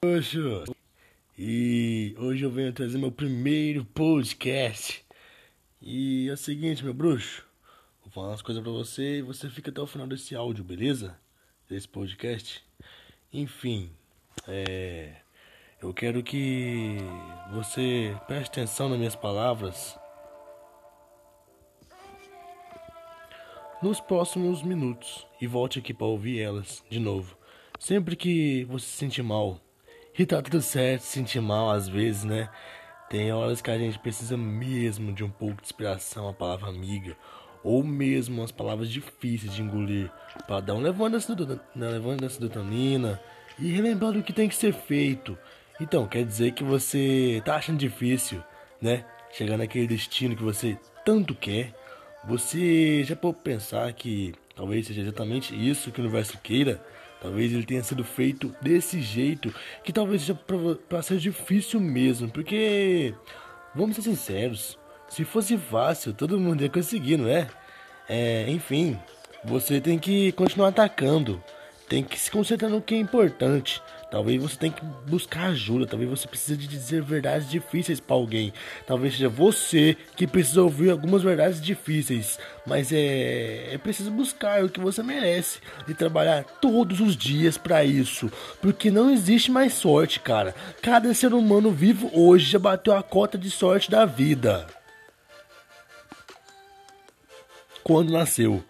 Poxa, e hoje eu venho trazer meu primeiro podcast. E é o seguinte, meu bruxo, vou falar umas coisas pra você e você fica até o final desse áudio, beleza? Desse podcast. Enfim, é. Eu quero que você preste atenção nas minhas palavras. Nos próximos minutos e volte aqui para ouvir elas de novo. Sempre que você se sentir mal, e tá tudo certo, se sentir mal às vezes, né? Tem horas que a gente precisa mesmo de um pouco de inspiração, a palavra amiga, ou mesmo as palavras difíceis de engolir, para dar um levando-se serotonina e relembrando o que tem que ser feito. Então, quer dizer que você tá achando difícil, né? Chegar naquele destino que você tanto quer. Você já pode pensar que talvez seja exatamente isso que o universo queira? Talvez ele tenha sido feito desse jeito, que talvez seja para ser difícil mesmo, porque vamos ser sinceros, se fosse fácil, todo mundo ia conseguir, não é? é enfim, você tem que continuar atacando, tem que se concentrar no que é importante. Talvez você tenha que buscar ajuda, talvez você precise de dizer verdades difíceis para alguém. Talvez seja você que precisa ouvir algumas verdades difíceis, mas é, é preciso buscar o que você merece e trabalhar todos os dias para isso, porque não existe mais sorte, cara. Cada ser humano vivo hoje já bateu a cota de sorte da vida. Quando nasceu.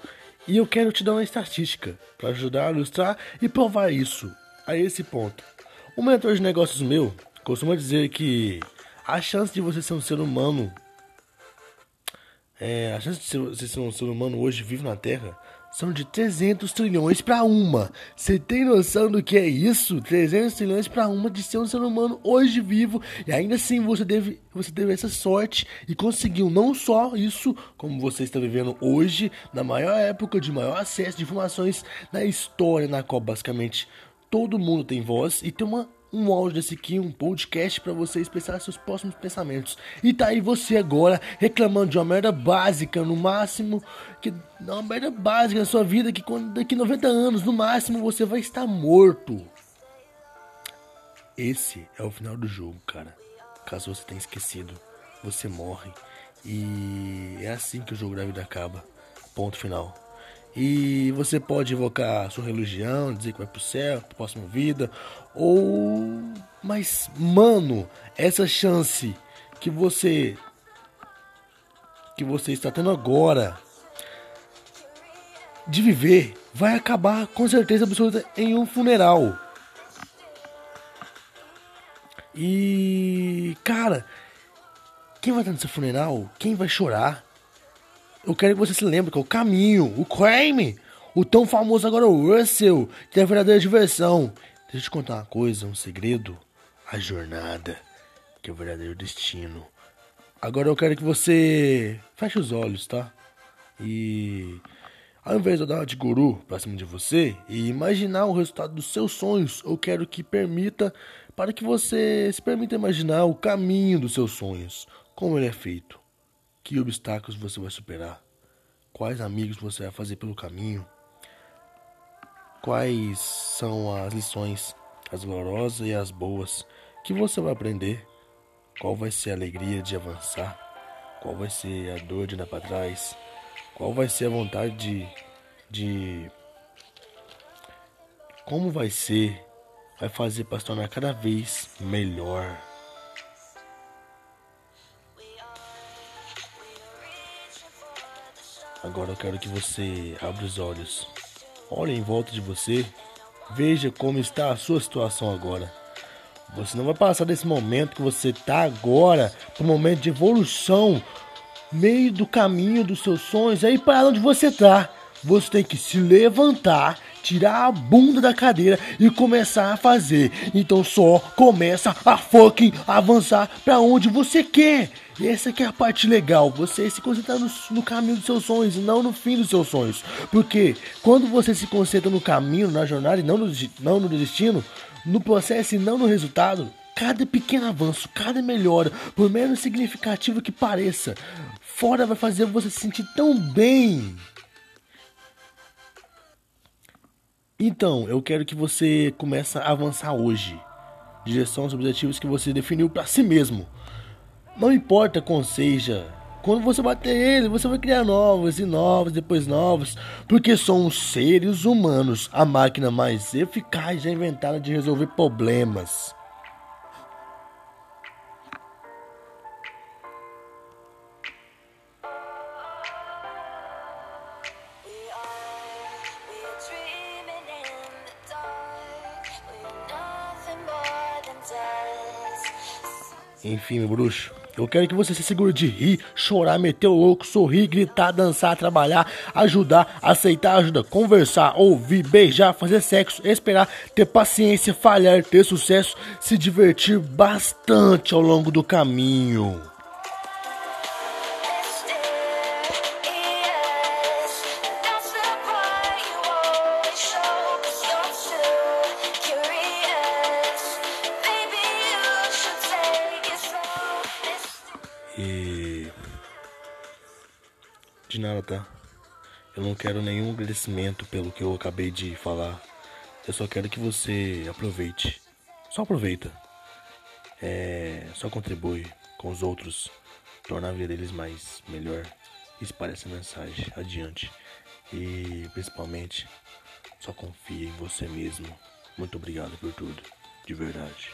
E eu quero te dar uma estatística para ajudar a ilustrar e provar isso a esse ponto. Um mentor de negócios meu costuma dizer que a chance de você ser um ser humano, é, a chance de você ser um ser humano hoje vivo na Terra são de 300 trilhões para uma. Você tem noção do que é isso? 300 trilhões para uma de ser um ser humano hoje vivo e ainda assim você deve, você teve essa sorte e conseguiu não só isso, como você está vivendo hoje, na maior época de maior acesso de informações na história, na qual basicamente todo mundo tem voz e tem uma um áudio desse aqui, um podcast para você expressar seus próximos pensamentos. E tá aí você agora reclamando de uma merda básica, no máximo, que uma merda básica na sua vida que quando daqui 90 anos, no máximo, você vai estar morto. Esse é o final do jogo, cara. Caso você tenha esquecido, você morre. E é assim que o jogo da vida acaba. Ponto final. E você pode invocar sua religião, dizer que vai pro céu, pra próxima vida. Ou. Mas, mano, essa chance que você. que você está tendo agora de viver vai acabar com certeza absoluta em um funeral. E. Cara, quem vai estar nesse funeral? Quem vai chorar? Eu quero que você se lembre que é o caminho, o crime, o tão famoso agora o Russell, que é a verdadeira diversão. Deixa eu te contar uma coisa, um segredo. A jornada, que é o verdadeiro destino. Agora eu quero que você feche os olhos, tá? E ao invés de eu dar uma de guru pra cima de você e imaginar o resultado dos seus sonhos, eu quero que permita para que você se permita imaginar o caminho dos seus sonhos, como ele é feito. Que obstáculos você vai superar? Quais amigos você vai fazer pelo caminho? Quais são as lições, as dolorosas e as boas, que você vai aprender? Qual vai ser a alegria de avançar? Qual vai ser a dor de andar para trás? Qual vai ser a vontade de, de. Como vai ser? Vai fazer para se tornar cada vez melhor. Agora eu quero que você abra os olhos. Olhe em volta de você. Veja como está a sua situação agora. Você não vai passar desse momento que você está agora para um momento de evolução, meio do caminho dos seus sonhos, aí para onde você está. Você tem que se levantar, tirar a bunda da cadeira e começar a fazer. Então só começa a fucking avançar para onde você quer. E essa é a parte legal, você se concentrar no, no, caminho dos seus sonhos e não no fim dos seus sonhos. Porque quando você se concentra no caminho, na jornada e não no, não no destino, no processo e não no resultado, cada pequeno avanço, cada melhora, por menos significativo que pareça, fora vai fazer você se sentir tão bem. Então, eu quero que você comece a avançar hoje direção, os objetivos que você definiu para si mesmo. Não importa qual seja, quando você bater ele, você vai criar novos e novos, depois novos, porque somos seres humanos, a máquina mais eficaz já inventada de resolver problemas. Enfim, bruxo, eu quero que você se segure de rir, chorar, meter o louco, sorrir, gritar, dançar, trabalhar, ajudar, aceitar ajuda, conversar, ouvir, beijar, fazer sexo, esperar, ter paciência, falhar, ter sucesso, se divertir bastante ao longo do caminho. E. De nada, tá? Eu não quero nenhum agradecimento pelo que eu acabei de falar. Eu só quero que você aproveite. Só aproveita. É. Só contribui com os outros. Tornar a vida deles mais melhor. Espalhe essa mensagem adiante. E principalmente, só confie em você mesmo. Muito obrigado por tudo. De verdade.